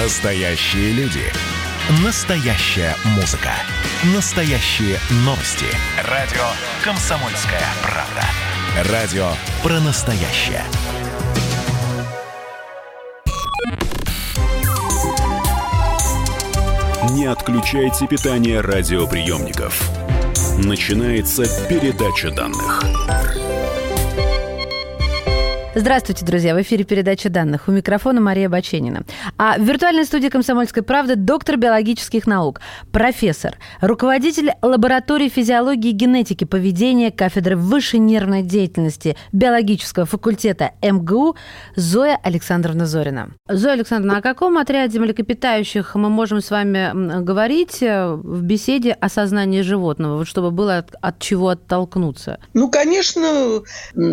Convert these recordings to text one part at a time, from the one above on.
Настоящие люди. Настоящая музыка. Настоящие новости. Радио «Комсомольская правда». Радио про настоящее. Не отключайте питание радиоприемников. Начинается передача данных. Здравствуйте, друзья. В эфире передача данных. У микрофона Мария Баченина. А в виртуальной студии «Комсомольской правды» доктор биологических наук, профессор, руководитель лаборатории физиологии и генетики поведения кафедры высшей нервной деятельности биологического факультета МГУ Зоя Александровна Зорина. Зоя Александровна, о каком отряде млекопитающих мы можем с вами говорить э, в беседе о сознании животного, вот чтобы было от, от чего оттолкнуться? Ну, конечно,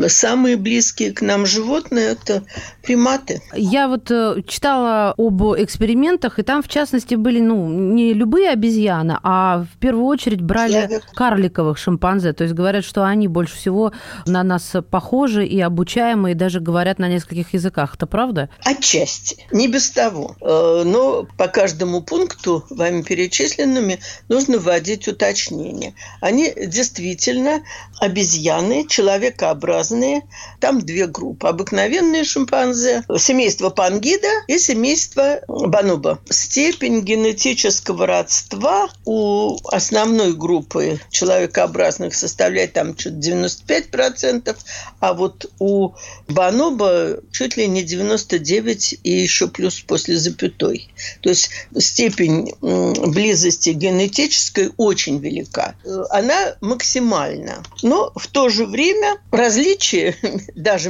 самые близкие к нам животные – это приматы. Я вот э, читала об экспериментах, и там, в частности, были ну, не любые обезьяны, а в первую очередь брали Человек. карликовых шимпанзе. То есть говорят, что они больше всего на нас похожи и обучаемые, и даже говорят на нескольких языках. Это правда? Отчасти. Не без того. Э, но по каждому пункту, вами перечисленными, нужно вводить уточнение. Они действительно обезьяны, человекообразные. Там две группы. Обыкновенные шимпанзе, семейство пангида и семейство бануба. Степень генетического родства у основной группы человекообразных составляет там чуть 95%, а вот у бануба чуть ли не 99 и еще плюс после запятой. То есть степень близости генетической очень велика. Она максимальна. Но в то же время различия даже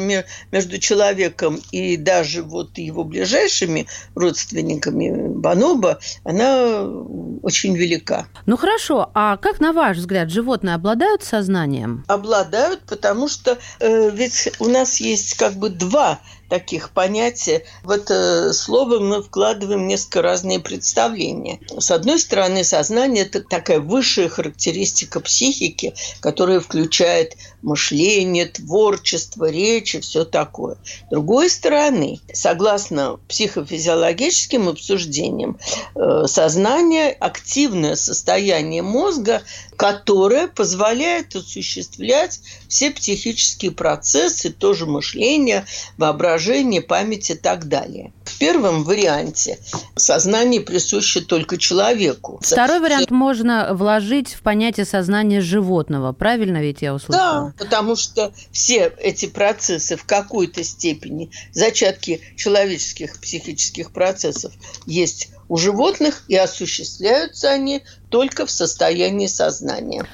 между человеком и даже вот его ближайшими родственниками Баноба, она очень велика. Ну хорошо, а как на ваш взгляд животные обладают сознанием? Обладают, потому что э, ведь у нас есть как бы два таких понятий. В это слово мы вкладываем несколько разные представления. С одной стороны, сознание – это такая высшая характеристика психики, которая включает мышление, творчество, речь и все такое. С другой стороны, согласно психофизиологическим обсуждениям, э, сознание – активное состояние мозга, которое позволяет осуществлять все психические процессы, тоже мышление, воображение, память и так далее. В первом варианте сознание присуще только человеку. Второй вариант можно вложить в понятие сознания животного. Правильно ведь я услышала? Да, потому что все эти процессы в какой-то степени, зачатки человеческих психических процессов есть у животных, и осуществляются они только в состоянии сознания.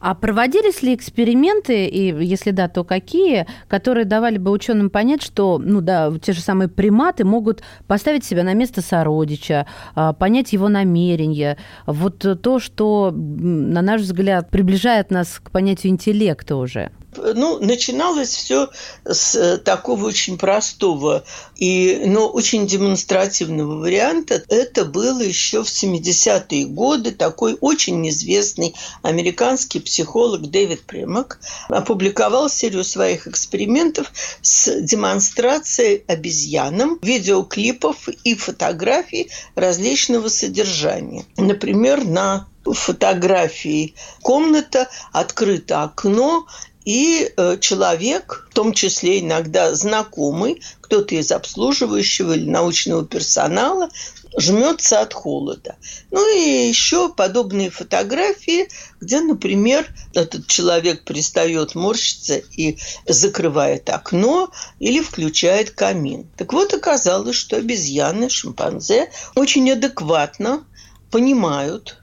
А проводились ли эксперименты, и если да, то какие, которые давали бы ученым понять, что ну да, те же самые приматы могут поставить себя на место сородича, а, понять его намерения. Вот то, что, на наш взгляд, приближает нас к понятию интеллекта уже ну, начиналось все с э, такого очень простого и, но очень демонстративного варианта. Это было еще в 70-е годы. Такой очень известный американский психолог Дэвид Примак опубликовал серию своих экспериментов с демонстрацией обезьянам видеоклипов и фотографий различного содержания. Например, на фотографии комната, открыто окно, и э, человек, в том числе иногда знакомый, кто-то из обслуживающего или научного персонала, жмется от холода. Ну и еще подобные фотографии, где, например, этот человек перестает морщиться и закрывает окно или включает камин. Так вот, оказалось, что обезьяны, шимпанзе очень адекватно понимают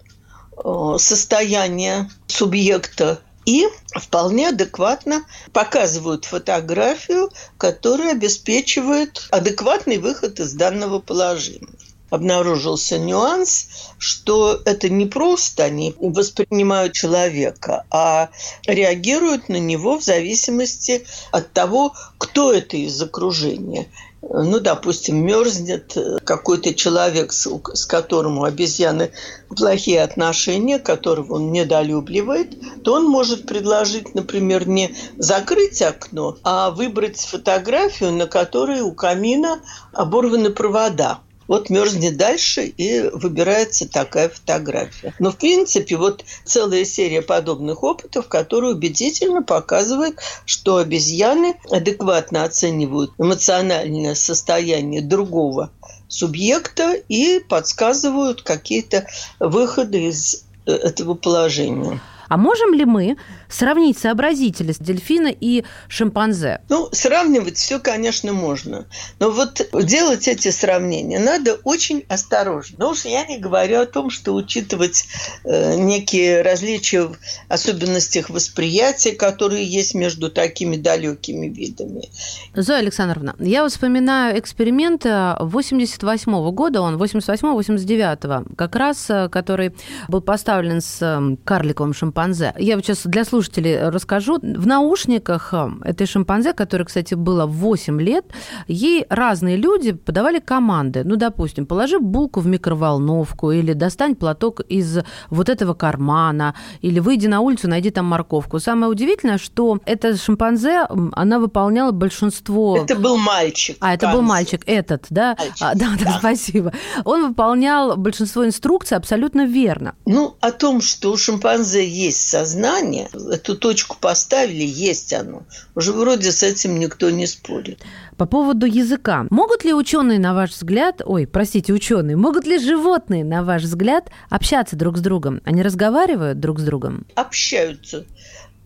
э, состояние субъекта и вполне адекватно показывают фотографию, которая обеспечивает адекватный выход из данного положения. Обнаружился нюанс, что это не просто они воспринимают человека, а реагируют на него в зависимости от того, кто это из окружения ну, допустим, мерзнет какой-то человек, с которым у обезьяны плохие отношения, которого он недолюбливает, то он может предложить, например, не закрыть окно, а выбрать фотографию, на которой у камина оборваны провода. Вот мерзнет дальше и выбирается такая фотография. Но, в принципе, вот целая серия подобных опытов, которые убедительно показывают, что обезьяны адекватно оценивают эмоциональное состояние другого субъекта и подсказывают какие-то выходы из э, этого положения. А можем ли мы сравнить сообразительность дельфина и шимпанзе? Ну, сравнивать все, конечно, можно. Но вот делать эти сравнения надо очень осторожно. Ну уж я не говорю о том, что учитывать э, некие различия в особенностях восприятия, которые есть между такими далекими видами. Зоя Александровна, я вспоминаю эксперимент 88 -го года, он 88-89, как раз, э, который был поставлен с э, карликовым шимпанзе. Я вот сейчас для слушателей слушателей расскажу. В наушниках э, этой шимпанзе, которой, кстати, было 8 лет, ей разные люди подавали команды. Ну, допустим, положи булку в микроволновку, или достань платок из вот этого кармана, или выйди на улицу, найди там морковку. Самое удивительное, что эта шимпанзе, она выполняла большинство... Это был мальчик. А, это был мальчик, этот, да? Мальчик, а, да, да, да, спасибо. Он выполнял большинство инструкций абсолютно верно. Ну, о том, что у шимпанзе есть сознание, эту точку поставили, есть оно. Уже вроде с этим никто не спорит. По поводу языка. Могут ли ученые, на ваш взгляд, ой, простите, ученые, могут ли животные, на ваш взгляд, общаться друг с другом? Они разговаривают друг с другом? Общаются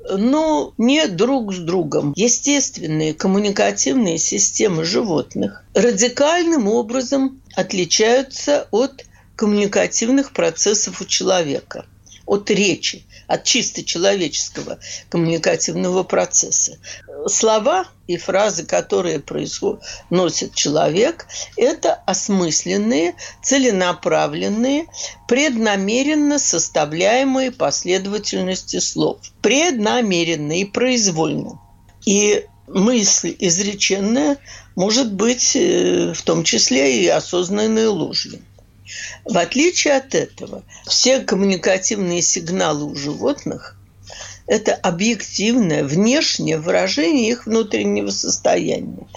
но не друг с другом. Естественные коммуникативные системы животных радикальным образом отличаются от коммуникативных процессов у человека, от речи от чисто человеческого коммуникативного процесса. Слова и фразы, которые произносит человек, это осмысленные, целенаправленные, преднамеренно составляемые последовательности слов. Преднамеренно и произвольно. И мысль изреченная может быть э, в том числе и осознанной ложью. В отличие от этого, все коммуникативные сигналы у животных – это объективное внешнее выражение их внутреннего состояния.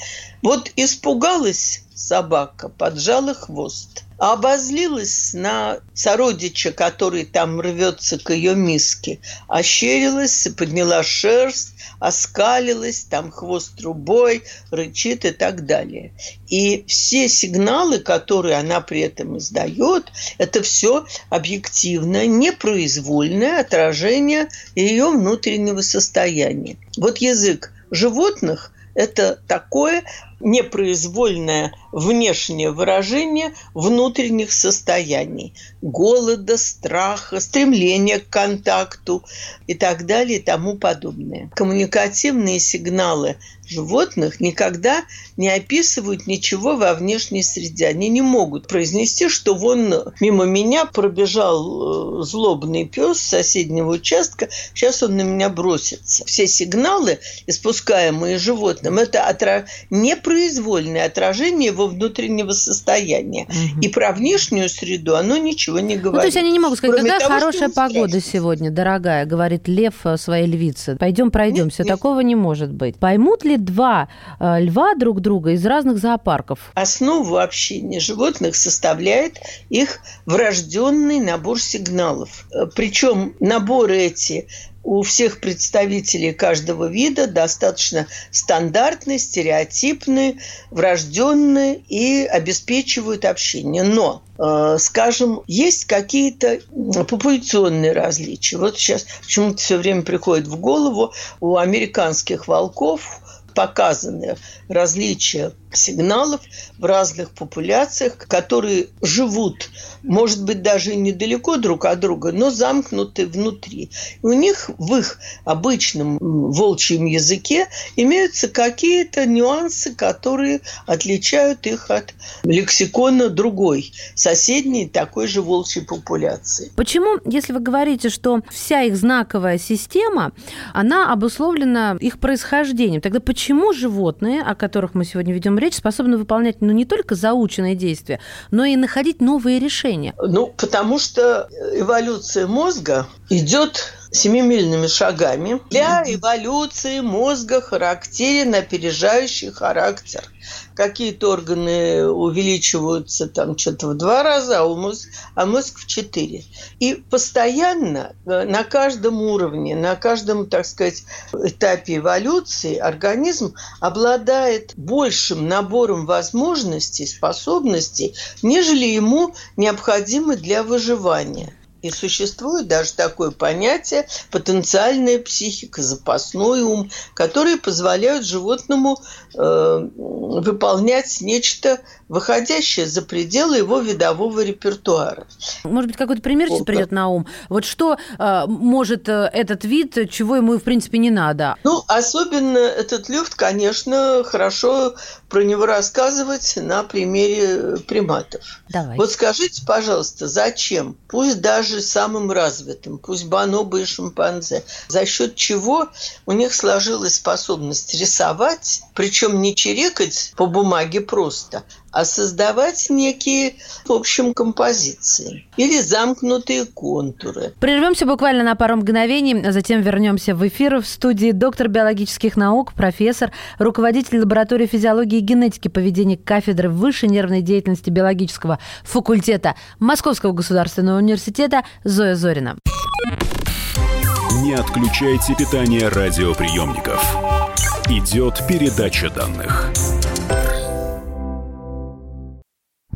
Вот испугалась собака, поджала хвост, обозлилась на сородича, который там рвется к ее миске, ощерилась, подняла шерсть, оскалилась, там хвост трубой, рычит и так далее. И все сигналы, которые она при этом издает, это все объективное, непроизвольное отражение ее внутреннего состояния. Вот язык животных – это такое непроизвольное внешнее выражение внутренних состояний – голода, страха, стремления к контакту и так далее и тому подобное. Коммуникативные сигналы животных никогда не описывают ничего во внешней среде. Они не могут произнести, что вон мимо меня пробежал э, злобный пес соседнего участка, сейчас он на меня бросится. Все сигналы, испускаемые животным, это отра... не произвольное отражение его внутреннего состояния. Угу. И про внешнюю среду оно ничего не говорит. Ну, то есть они не могут сказать, какая того, хорошая погода сегодня, дорогая, говорит лев своей львице. Пойдем пройдемся. Нет, Такого нет. не может быть. Поймут ли два э, льва друг друга из разных зоопарков? Основу общения животных составляет их врожденный набор сигналов. Э, Причем наборы эти у всех представителей каждого вида достаточно стандартные, стереотипные, врожденные и обеспечивают общение. Но, э, скажем, есть какие-то популяционные различия. Вот сейчас почему-то все время приходит в голову у американских волков показаны различия сигналов в разных популяциях, которые живут, может быть, даже недалеко друг от друга, но замкнуты внутри. И у них в их обычном волчьем языке имеются какие-то нюансы, которые отличают их от лексикона другой, соседней такой же волчьей популяции. Почему, если вы говорите, что вся их знаковая система, она обусловлена их происхождением, тогда почему животные, о которых мы сегодня ведем речь, способны выполнять ну, не только заученные действия, но и находить новые решения? Ну, потому что эволюция мозга идет семимильными шагами. Для эволюции мозга характерен опережающий характер. Какие-то органы увеличиваются там что-то в два раза, а, у мозг, а мозг в четыре. И постоянно э, на каждом уровне, на каждом, так сказать, этапе эволюции организм обладает большим набором возможностей, способностей, нежели ему необходимы для выживания. И существует даже такое понятие потенциальная психика, запасной ум, которые позволяют животному э, выполнять нечто выходящее за пределы его видового репертуара. Может быть, какой-то пример сейчас придет на ум? Вот что э, может э, этот вид, чего ему, в принципе, не надо? Ну, особенно этот люфт, конечно, хорошо про него рассказывать на примере приматов. Давай. Вот скажите, пожалуйста, зачем, пусть даже самым развитым, пусть бонобо и шимпанзе, за счет чего у них сложилась способность рисовать, причем не чирикать по бумаге просто, а создавать некие, в общем, композиции или замкнутые контуры. Прервемся буквально на пару мгновений, а затем вернемся в эфир в студии доктор биологических наук, профессор, руководитель лаборатории физиологии и генетики поведения кафедры высшей нервной деятельности биологического факультета Московского государственного университета Зоя Зорина. Не отключайте питание радиоприемников. Идет передача данных.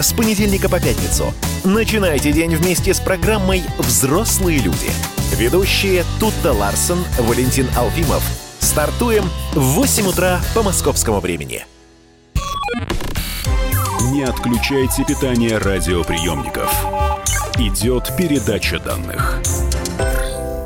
с понедельника по пятницу. Начинайте день вместе с программой «Взрослые люди». Ведущие Тутта Ларсон, Валентин Алфимов. Стартуем в 8 утра по московскому времени. Не отключайте питание радиоприемников. Идет передача данных.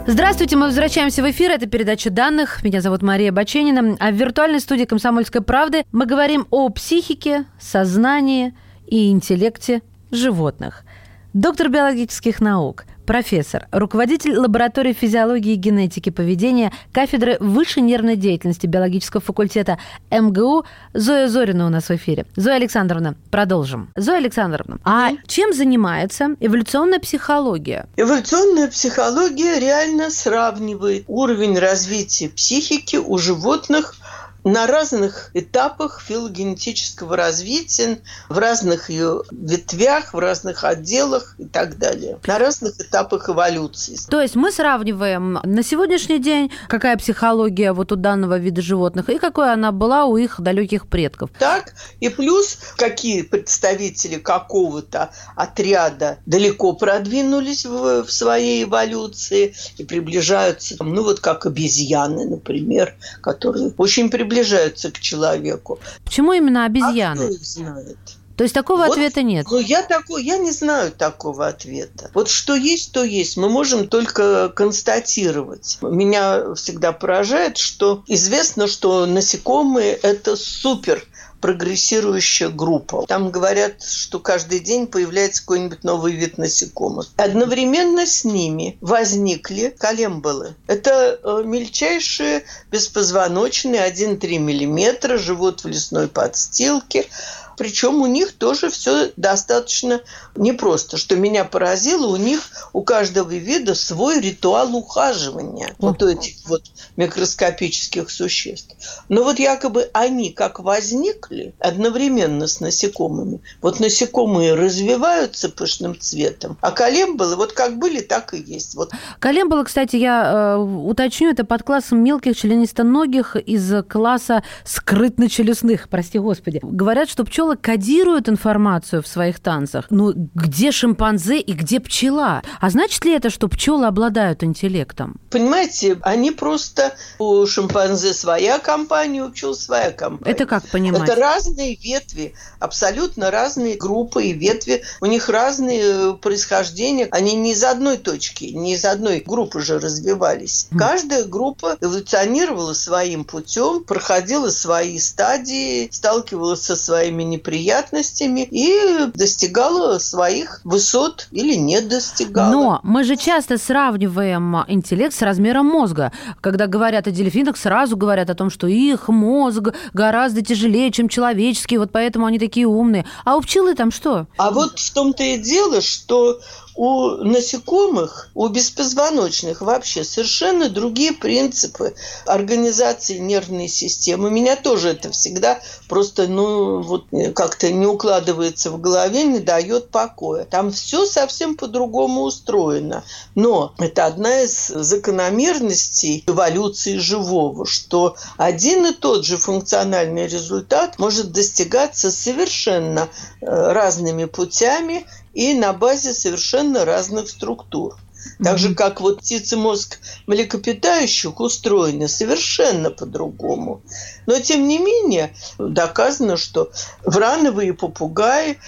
Здравствуйте, мы возвращаемся в эфир. Это передача данных. Меня зовут Мария Баченина. А в виртуальной студии «Комсомольской правды» мы говорим о психике, сознании – и интеллекте животных. Доктор биологических наук, профессор, руководитель лаборатории физиологии и генетики поведения кафедры высшей нервной деятельности биологического факультета МГУ Зоя Зорина у нас в эфире. Зоя Александровна, продолжим. Зоя Александровна, а чем занимается эволюционная психология? Эволюционная психология реально сравнивает уровень развития психики у животных на разных этапах филогенетического развития, в разных ее ветвях, в разных отделах и так далее, на разных этапах эволюции. То есть мы сравниваем на сегодняшний день, какая психология вот у данного вида животных и какой она была у их далеких предков. Так, и плюс какие представители какого-то отряда далеко продвинулись в, в своей эволюции и приближаются, ну вот как обезьяны, например, которые очень приближаются приближаются к человеку. Почему именно обезьяны? А кто их знает? То есть такого вот, ответа нет? Ну, я, такой, я не знаю такого ответа. Вот что есть, то есть. Мы можем только констатировать. Меня всегда поражает, что известно, что насекомые – это супер прогрессирующая группа. Там говорят, что каждый день появляется какой-нибудь новый вид насекомых. Одновременно с ними возникли колемболы. Это э, мельчайшие беспозвоночные 1-3 мм, живут в лесной подстилке, причем у них тоже все достаточно непросто. Что меня поразило, у них у каждого вида свой ритуал ухаживания вот у этих вот микроскопических существ. Но вот якобы они как возникли одновременно с насекомыми. Вот насекомые развиваются пышным цветом, а колемболы вот как были, так и есть. Вот. Колемболы, кстати, я э, уточню, это под классом мелких членистоногих из класса скрытно-челюстных, прости господи. Говорят, что пчелы пчелы кодируют информацию в своих танцах. Ну, где шимпанзе и где пчела? А значит ли это, что пчелы обладают интеллектом? Понимаете, они просто у шимпанзе своя компания, у пчел своя компания. Это как понимать? Это разные ветви, абсолютно разные группы и ветви. У них разные происхождения. Они не из одной точки, не из одной группы же развивались. Каждая группа эволюционировала своим путем, проходила свои стадии, сталкивалась со своими неприятностями и достигала своих высот или не достигала. Но мы же часто сравниваем интеллект с размером мозга. Когда говорят о дельфинах, сразу говорят о том, что их мозг гораздо тяжелее, чем человеческий, вот поэтому они такие умные. А у пчелы там что? А вот в том-то и дело, что у насекомых, у беспозвоночных вообще совершенно другие принципы организации нервной системы. Меня тоже это всегда просто, ну, вот как-то не укладывается в голове, не дает покоя. Там все совсем по-другому устроено. Но это одна из закономерностей эволюции живого, что один и тот же функциональный результат может достигаться совершенно э, разными путями и на базе совершенно разных структур. Так же, как вот птицы мозг млекопитающих устроены совершенно по-другому. Но, тем не менее, доказано, что врановые попугаи,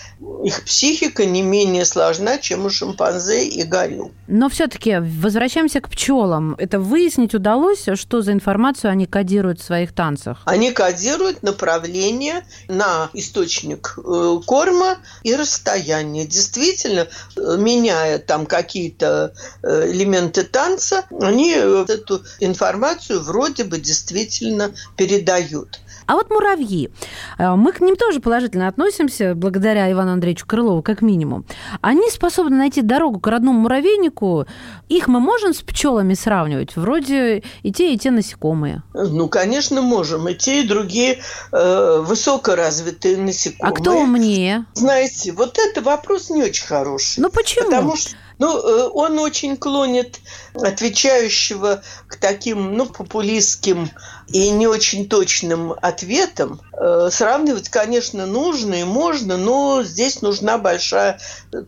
их психика не менее сложна, чем у шимпанзе и горилл. Но все-таки возвращаемся к пчелам. Это выяснить удалось, что за информацию они кодируют в своих танцах? Они кодируют направление на источник э, корма и расстояние. Действительно, э, меняя там какие-то элементы танца, они эту информацию вроде бы действительно передают дают. А вот муравьи. Э, мы к ним тоже положительно относимся, благодаря Ивану Андреевичу Крылову, как минимум. Они способны найти дорогу к родному муравейнику. Их мы можем с пчелами сравнивать? Вроде и те, и те насекомые. Ну, конечно, можем. И те, и другие э, высокоразвитые насекомые. А кто умнее? Знаете, вот это вопрос не очень хороший. Ну, почему? Потому что ну, э, он очень клонит отвечающего к таким, ну, популистским и не очень точным ответам. Э, сравнивать, конечно, нужно и можно, но здесь нужна большая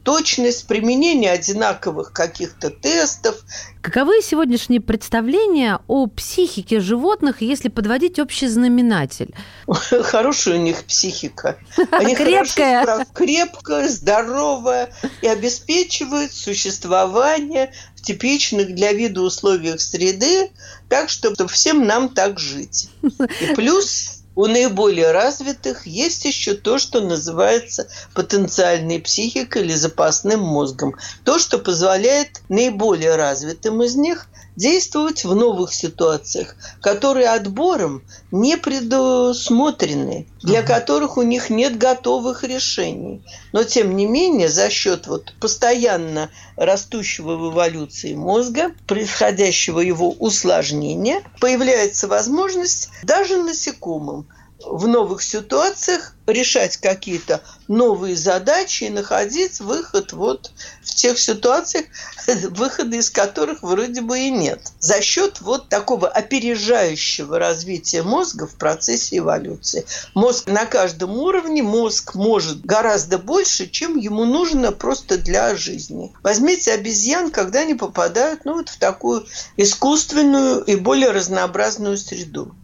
точность применения одинаковых каких-то тестов. Каковы сегодняшние представления о психике животных, если подводить общий знаменатель? Хорошая у них психика. Они крепкая. крепкая, здоровая и обеспечивают существование в типичных для вида условиях среды, так, чтобы всем нам так жить. И плюс у наиболее развитых есть еще то, что называется потенциальной психикой или запасным мозгом. То, что позволяет наиболее развитым из них действовать в новых ситуациях, которые отбором не предусмотрены, для которых у них нет готовых решений. Но, тем не менее, за счет вот постоянно растущего в эволюции мозга, происходящего его усложнения, появляется возможность даже насекомым в новых ситуациях решать какие-то новые задачи и находить выход вот в тех ситуациях, выхода из которых вроде бы и нет. За счет вот такого опережающего развития мозга в процессе эволюции. Мозг на каждом уровне, мозг может гораздо больше, чем ему нужно просто для жизни. Возьмите обезьян, когда они попадают ну, вот в такую искусственную и более разнообразную среду.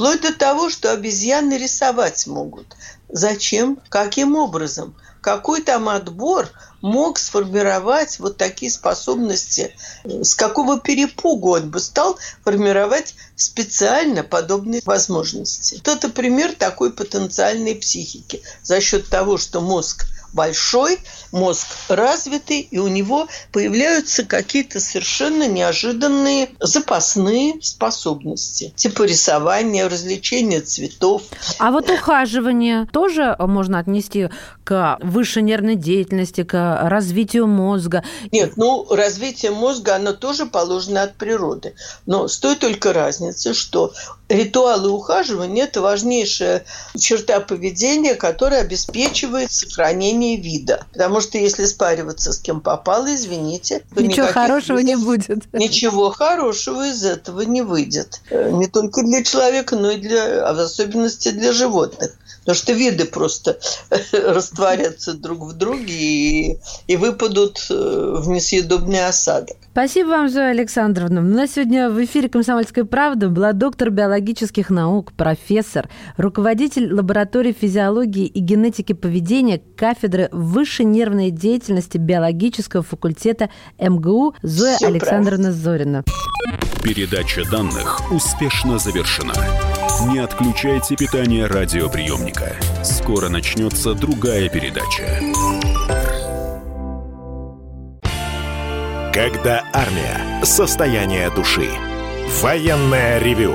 Вплоть до того, что обезьяны рисовать могут. Зачем? Каким образом? Какой там отбор мог сформировать вот такие способности? С какого перепугу он бы стал формировать специально подобные возможности? Вот это пример такой потенциальной психики. За счет того, что мозг – большой, мозг развитый, и у него появляются какие-то совершенно неожиданные запасные способности, типа рисования, развлечения цветов. А вот ухаживание тоже можно отнести к высшей нервной деятельности, к развитию мозга? Нет, ну, развитие мозга, оно тоже положено от природы. Но с той только разницей, что ритуалы ухаживания – это важнейшая черта поведения, которая обеспечивает сохранение вида. Потому что если спариваться с кем попало, извините, ничего хорошего не будет. Ничего хорошего из этого не выйдет. Э, не только для человека, но и для, а в особенности для животных. Потому что виды просто растворятся друг в друге и, и выпадут э, в несъедобный осадок. Спасибо вам, Зоя Александровна. У нас сегодня в эфире «Комсомольской правды» была доктор биологических наук, профессор, руководитель лаборатории физиологии и генетики поведения кафедры высшей нервной деятельности биологического факультета МГУ Зоя Все Александровна правильно. Зорина. Передача данных успешно завершена. Не отключайте питание радиоприемника. Скоро начнется другая передача. Когда армия. Состояние души. Военное ревю